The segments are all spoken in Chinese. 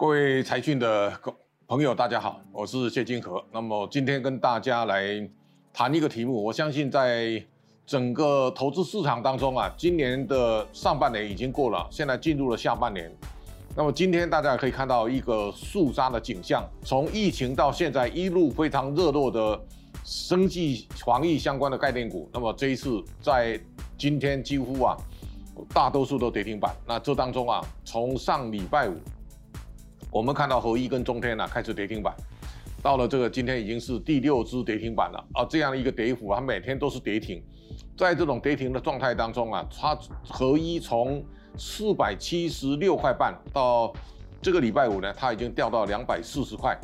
各位财讯的朋友，大家好，我是谢金河。那么今天跟大家来谈一个题目，我相信在整个投资市场当中啊，今年的上半年已经过了，现在进入了下半年。那么今天大家可以看到一个肃杀的景象，从疫情到现在一路非常热络的生计防疫相关的概念股，那么这一次在今天几乎啊大多数都跌停板。那这当中啊，从上礼拜五。我们看到合一跟中天呢开始跌停板，到了这个今天已经是第六只跌停板了啊，这样的一个跌幅，它每天都是跌停，在这种跌停的状态当中啊，它合一从四百七十六块半到这个礼拜五呢，它已经掉到两百四十块，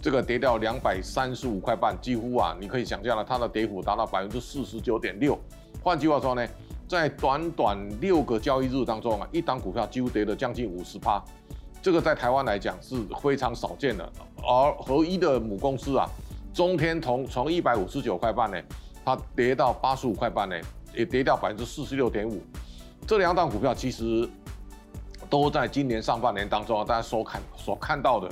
这个跌掉两百三十五块半，几乎啊，你可以想象了，它的跌幅达到百分之四十九点六。换句话说呢，在短短六个交易日当中啊，一档股票几乎跌了将近五十趴。这个在台湾来讲是非常少见的，而合一的母公司啊，中天从从一百五十九块半呢，它跌到八十五块半呢，也跌掉百分之四十六点五。这两档股票其实都在今年上半年当中啊，大家所看所看到的，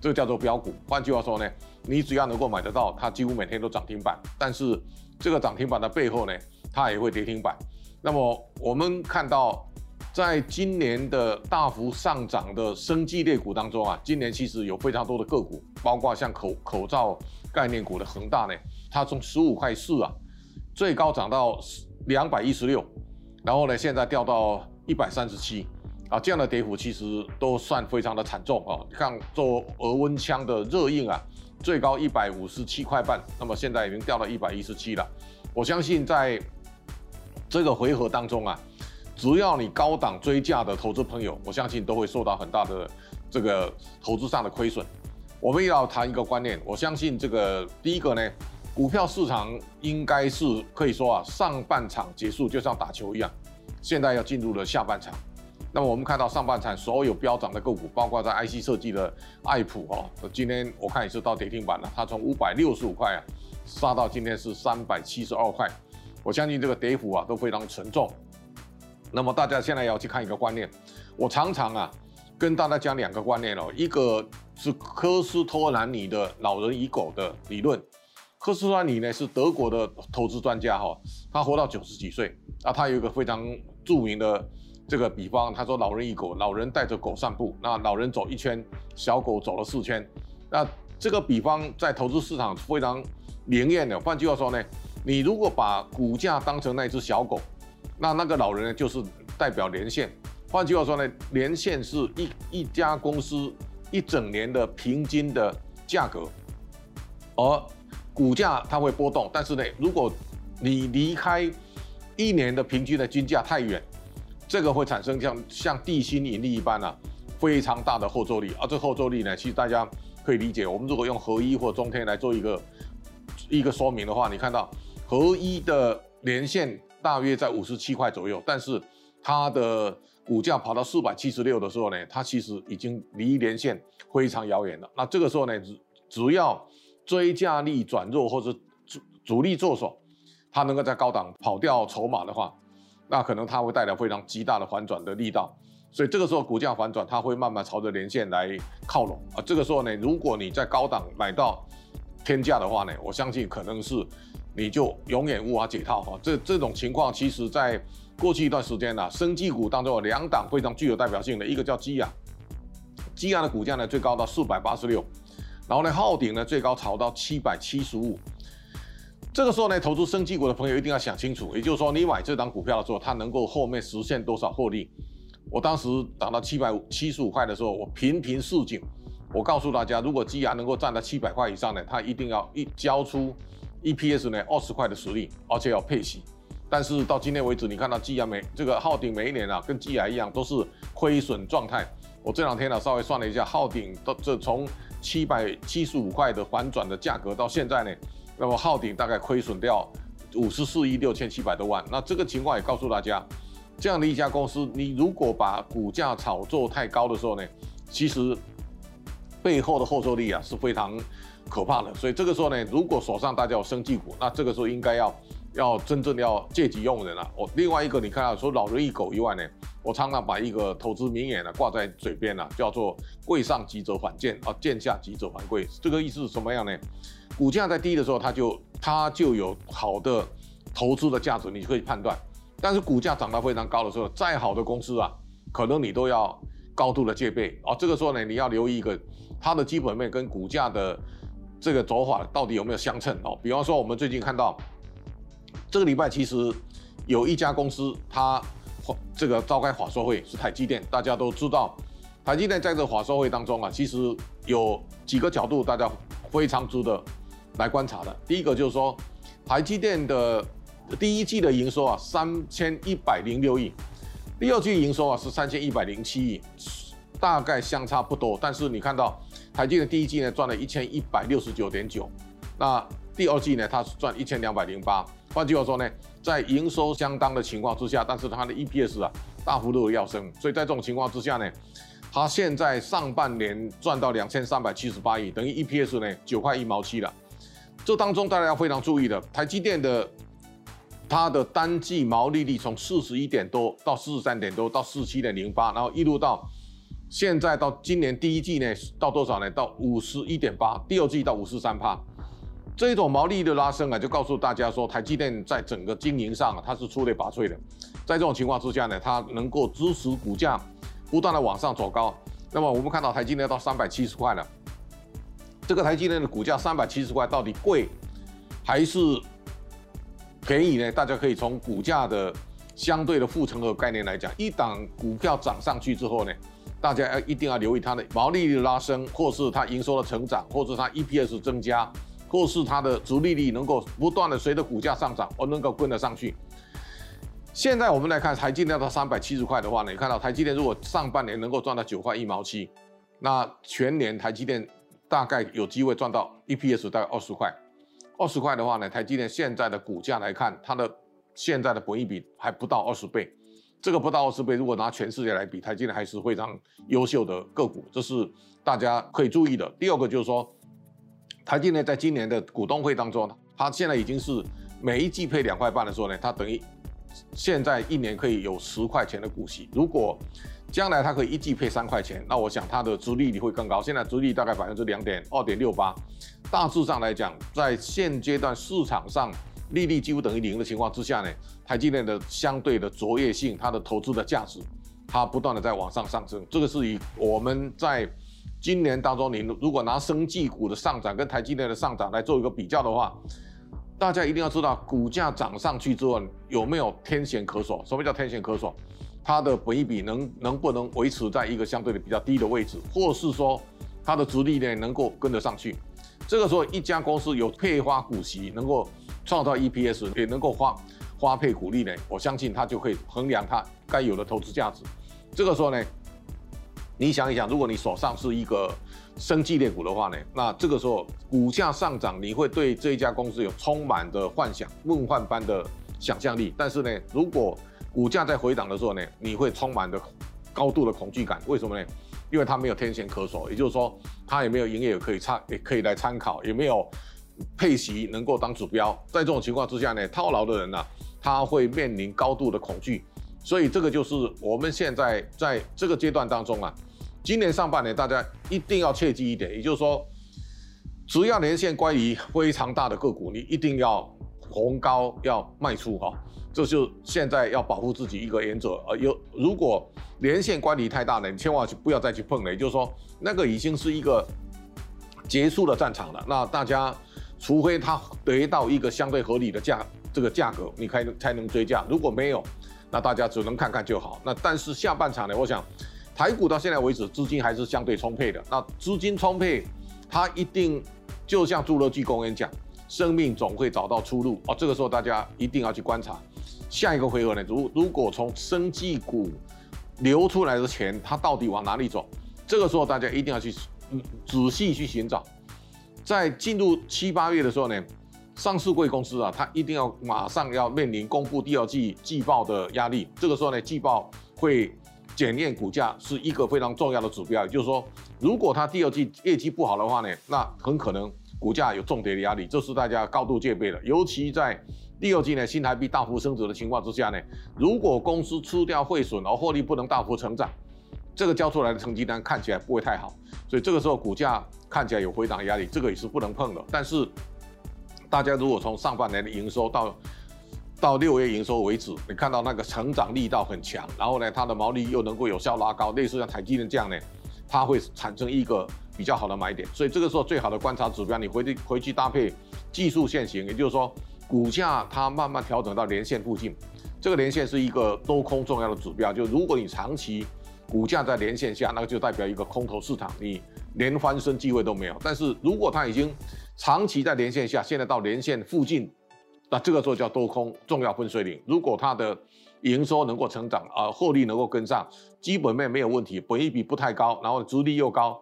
这个叫做标股。换句话说呢，你只要能够买得到，它几乎每天都涨停板。但是这个涨停板的背后呢，它也会跌停板。那么我们看到。在今年的大幅上涨的生技类股当中啊，今年其实有非常多的个股，包括像口口罩概念股的恒大呢，它从十五块四啊，最高涨到两百一十六，然后呢，现在掉到一百三十七啊，这样的跌幅其实都算非常的惨重啊。像做额温枪的热映啊，最高一百五十七块半，那么现在已经掉到一百一十七了。我相信在这个回合当中啊。只要你高档追价的投资朋友，我相信都会受到很大的这个投资上的亏损。我们要谈一个观念，我相信这个第一个呢，股票市场应该是可以说啊，上半场结束就像打球一样，现在要进入了下半场。那么我们看到上半场所有飙涨的个股，包括在 IC 设计的爱普哦，今天我看也是到跌停板了，它从五百六十五块啊杀到今天是三百七十二块，我相信这个跌幅啊都非常沉重。那么大家现在要去看一个观念，我常常啊跟大家讲两个观念哦，一个是科斯托兰尼的老人与狗的理论，科斯托兰尼呢是德国的投资专家哈，他活到九十几岁啊，他有一个非常著名的这个比方，他说老人与狗，老人带着狗散步，那老人走一圈，小狗走了四圈，那这个比方在投资市场非常灵验的。换句话说呢，你如果把股价当成那只小狗。那那个老人呢，就是代表连线。换句话说呢，连线是一一家公司一整年的平均的价格，而股价它会波动。但是呢，如果你离开一年的平均的均价太远，这个会产生像像地心引力一般啊，非常大的后坐力。而这后坐力呢，其实大家可以理解。我们如果用合一或中天来做一个一个说明的话，你看到合一的连线。大约在五十七块左右，但是它的股价跑到四百七十六的时候呢，它其实已经离连线非常遥远了。那这个时候呢，只只要追价力转弱或者主主力做手，它能够在高档跑掉筹码的话，那可能它会带来非常极大的反转的力道。所以这个时候股价反转，它会慢慢朝着连线来靠拢啊。这个时候呢，如果你在高档买到天价的话呢，我相信可能是。你就永远无法解套哈，这这种情况，其实在过去一段时间呢，生技股当中有两档非常具有代表性的，一个叫基亚，基亚的股价呢最高到四百八十六，然后呢昊鼎呢最高炒到七百七十五，这个时候呢，投资生技股的朋友一定要想清楚，也就是说你买这档股票的时候，它能够后面实现多少获利？我当时涨到七百七十五块的时候，我频频示警，我告诉大家，如果基亚能够站到七百块以上呢，它一定要一交出。EPS 呢，二十块的实力，而且要配息，但是到今天为止，你看到基亚每这个昊鼎每一年啊，跟基亚一样都是亏损状态。我这两天呢稍微算了一下，昊鼎到这从七百七十五块的反转的价格到现在呢，那么昊鼎大概亏损掉五十四亿六千七百多万。那这个情况也告诉大家，这样的一家公司，你如果把股价炒作太高的时候呢，其实背后的后坐力啊是非常。可怕的，所以这个时候呢，如果手上大家有生技股，那这个时候应该要要真正的要借机用人了。我另外一个，你看到说老人一狗以外呢，我常常把一个投资名言呢挂在嘴边啊，叫做“贵上急则反贱，啊贱下急则反贵”。这个意思是什么样呢？股价在低的时候，它就它就有好的投资的价值，你可以判断。但是股价涨到非常高的时候，再好的公司啊，可能你都要高度的戒备啊。这个时候呢，你要留意一个它的基本面跟股价的这个走法到底有没有相称哦。比方说，我们最近看到。这个礼拜其实有一家公司，它这个召开法说会是台积电，大家都知道，台积电在这法说会当中啊，其实有几个角度大家非常值得来观察的。第一个就是说，台积电的第一季的营收啊三千一百零六亿，第二季营收啊是三千一百零七亿，大概相差不多。但是你看到台积电第一季呢赚了一千一百六十九点九，那第二季呢它是赚一千两百零八。换句话说呢，在营收相当的情况之下，但是它的 EPS 啊大幅度的要升，所以在这种情况之下呢，它现在上半年赚到两千三百七十八亿，等于 EPS 呢九块一毛七了。这当中大家要非常注意的，台积电的它的单季毛利率从四十一点多到四十三点多到四十七点零八，然后一路到现在到今年第一季呢到多少呢？到五十一点八，第二季到五十三帕。这种毛利率的拉升啊，就告诉大家说，台积电在整个经营上啊，它是出类拔萃的。在这种情况之下呢，它能够支持股价不断的往上走高。那么我们看到台积电到三百七十块了，这个台积电的股价三百七十块到底贵还是便宜呢？大家可以从股价的相对的护城河概念来讲，一档股票涨上去之后呢，大家要一定要留意它的毛利率拉升，或是它营收的成长，或是它 EPS 增加。或是它的足利率能够不断的随着股价上涨，而能够跟得上去。现在我们来看台积电到三百七十块的话呢，你看到台积电如果上半年能够赚到九块一毛七，那全年台积电大概有机会赚到 EPS 大概二十块。二十块的话呢，台积电现在的股价来看，它的现在的本益比还不到二十倍。这个不到二十倍，如果拿全世界来比，台积电还是非常优秀的个股，这是大家可以注意的。第二个就是说。台积电在今年的股东会当中，它现在已经是每一季配两块半的时候呢，它等于现在一年可以有十块钱的股息。如果将来它可以一季配三块钱，那我想它的殖利率会更高。现在殖利率大概百分之两点二点六八，大致上来讲，在现阶段市场上利率几乎等于零的情况之下呢，台积电的相对的卓越性，它的投资的价值，它不断的在往上上升。这个是以我们在。今年当中，你如果拿生技股的上涨跟台积电的上涨来做一个比较的话，大家一定要知道，股价涨上去之后有没有天险可守？什么叫天险可守？它的本益比能能不能维持在一个相对的比较低的位置，或是说它的殖利率能够跟得上去？这个时候，一家公司有配发股息，能够创造 EPS，也能够花花配股利呢，我相信它就可以衡量它该有的投资价值。这个时候呢？你想一想，如果你手上是一个生技类股的话呢，那这个时候股价上涨，你会对这一家公司有充满的幻想、梦幻般的想象力。但是呢，如果股价在回档的时候呢，你会充满的高度的恐惧感。为什么呢？因为它没有天线可守，也就是说，它也没有营业可以参，也可以来参考，也没有配息能够当指标。在这种情况之下呢，套牢的人呢，他会面临高度的恐惧。所以这个就是我们现在在这个阶段当中啊，今年上半年大家一定要切记一点，也就是说，只要年线乖离非常大的个股，你一定要红高要卖出哈，这就现在要保护自己一个原则。呃，有如果连线乖离太大了，你千万不要再去碰了。也就是说，那个已经是一个结束的战场了。那大家除非它得到一个相对合理的价，这个价格你才能才能追价，如果没有。那大家只能看看就好。那但是下半场呢？我想，台股到现在为止资金还是相对充沛的。那资金充沛，它一定就像侏罗纪公园讲，生命总会找到出路哦。这个时候大家一定要去观察下一个回合呢。如如果从生技股流出来的钱，它到底往哪里走？这个时候大家一定要去仔细去寻找。在进入七八月的时候呢？上市贵公司啊，它一定要马上要面临公布第二季季报的压力。这个时候呢，季报会检验股价，是一个非常重要的指标。也就是说，如果它第二季业绩不好的话呢，那很可能股价有重叠的压力，这是大家高度戒备的。尤其在第二季呢，新台币大幅升值的情况之下呢，如果公司吃掉汇损而获利不能大幅成长，这个交出来的成绩单看起来不会太好，所以这个时候股价看起来有回档压力，这个也是不能碰的。但是大家如果从上半年的营收到到六月营收为止，你看到那个成长力道很强，然后呢，它的毛利又能够有效拉高，类似像台积电这样呢，它会产生一个比较好的买点。所以这个时候最好的观察指标，你回去回去搭配技术线型，也就是说股价它慢慢调整到连线附近，这个连线是一个多空重要的指标。就如果你长期股价在连线下，那就代表一个空头市场，你连翻身机会都没有。但是如果它已经长期在连线下，现在到连线附近。那这个时候叫多空重要分水岭。如果它的营收能够成长，呃，获利能够跟上，基本面没有问题，本益比不太高，然后殖利又高，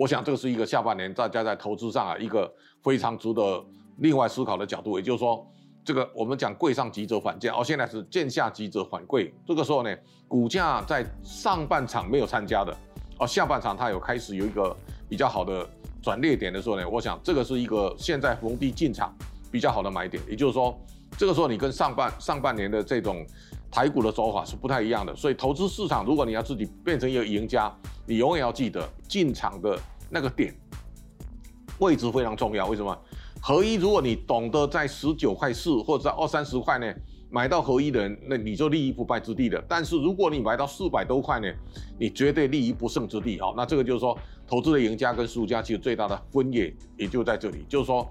我想这个是一个下半年大家在投资上啊一个非常值得另外思考的角度。也就是说，这个我们讲贵上急则反贱，哦，现在是贱下急则反贵。这个时候呢，股价在上半场没有参加的，哦，下半场它有开始有一个比较好的转捩点的时候呢，我想这个是一个现在逢低进场。比较好的买点，也就是说，这个时候你跟上半上半年的这种台股的走法是不太一样的。所以投资市场，如果你要自己变成一个赢家，你永远要记得进场的那个点位置非常重要。为什么？合一，如果你懂得在十九块四或者在二三十块呢买到合一的人，那你就立于不败之地的。但是如果你买到四百多块呢，你绝对立于不胜之地啊！那这个就是说，投资的赢家跟输家其实最大的分野也就在这里，就是说。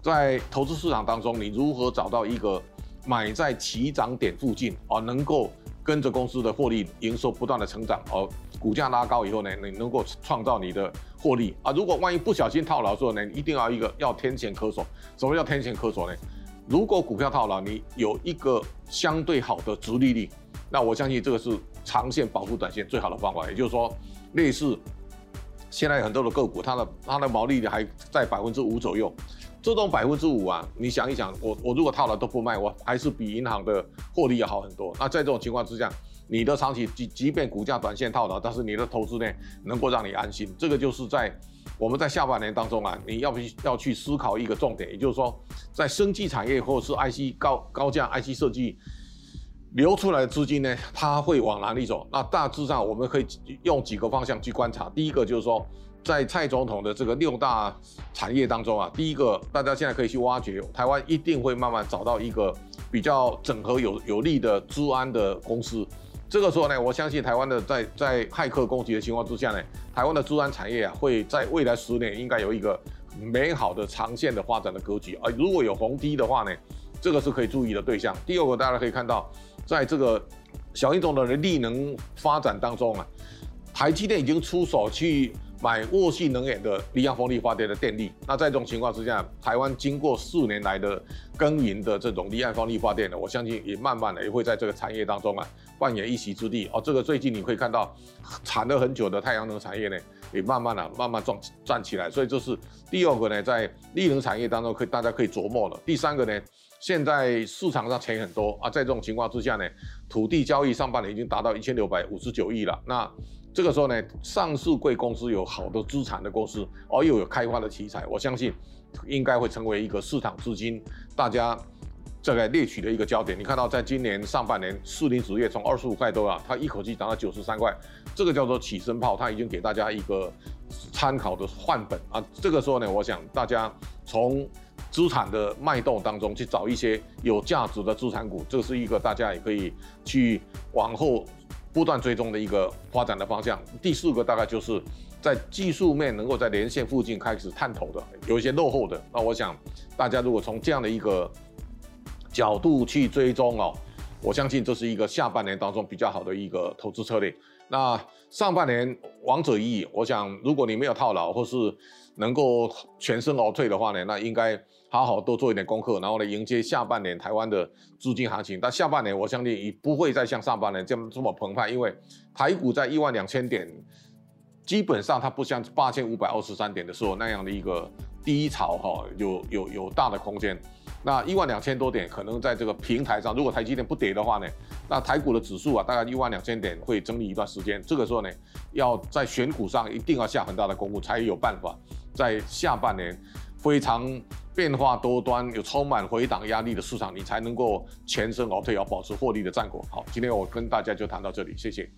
在投资市场当中，你如何找到一个买在起涨点附近啊，能够跟着公司的获利、营收不断的成长，而股价拉高以后呢，你能够创造你的获利啊？如果万一不小心套牢的时候呢，一定要一个要天线可守。什么叫天线可守呢？如果股票套牢，你有一个相对好的值利率，那我相信这个是长线保护短线最好的方法。也就是说，类似现在很多的个股，它的它的毛利率还在百分之五左右。这种百分之五啊，你想一想，我我如果套了都不卖，我还是比银行的获利要好很多。那在这种情况之下，你的长期即即便股价短线套牢，但是你的投资呢能够让你安心。这个就是在我们在下半年当中啊，你要不要去思考一个重点，也就是说，在生技产业或者是 IC 高高价 IC 设计流出来的资金呢，它会往哪里走？那大致上我们可以用几个方向去观察。第一个就是说。在蔡总统的这个六大产业当中啊，第一个大家现在可以去挖掘，台湾一定会慢慢找到一个比较整合有有利的治安的公司。这个时候呢，我相信台湾的在在骇客攻击的情况之下呢，台湾的治安产业啊，会在未来十年应该有一个美好的长线的发展的格局啊。如果有红低的话呢，这个是可以注意的对象。第二个大家可以看到，在这个小英总统的力能发展当中啊，台积电已经出手去。买沃系能源的离岸风力发电的电力，那在这种情况之下，台湾经过四年来的耕耘的这种离岸风力发电呢，我相信也慢慢的也会在这个产业当中啊扮演一席之地哦。这个最近你会看到产了很久的太阳能产业呢，也慢慢的慢慢壮站起来，所以这是第二个呢，在利能产业当中可以大家可以琢磨了。第三个呢，现在市场上钱很多啊，在这种情况之下呢，土地交易上半年已经达到一千六百五十九亿了，那。这个时候呢，上市贵公司有好的资产的公司，而又有开发的题材，我相信应该会成为一个市场资金大家这个猎取的一个焦点。你看到，在今年上半年，四零纸业从二十五块多啊，它一口气涨到九十三块，这个叫做起身炮，它已经给大家一个参考的换本啊。这个时候呢，我想大家从资产的脉动当中去找一些有价值的资产股，这是一个大家也可以去往后。不断追踪的一个发展的方向。第四个大概就是在技术面能够在连线附近开始探头的，有一些落后的。那我想大家如果从这样的一个角度去追踪哦，我相信这是一个下半年当中比较好的一个投资策略。那上半年王者一，我想如果你没有套牢或是能够全身而退的话呢，那应该。好好多做一点功课，然后呢，迎接下半年台湾的资金行情。但下半年我相信也不会再像上半年这么这么澎湃，因为台股在一万两千点，基本上它不像八千五百二十三点的时候那样的一个低潮哈有有有大的空间。那一万两千多点，可能在这个平台上，如果台积电不跌的话呢，那台股的指数啊，大概一万两千点会整理一段时间。这个时候呢，要在选股上一定要下很大的功夫，才有办法在下半年非常变化多端、有充满回档压力的市场，你才能够全身而退，要保持获利的战果。好，今天我跟大家就谈到这里，谢谢。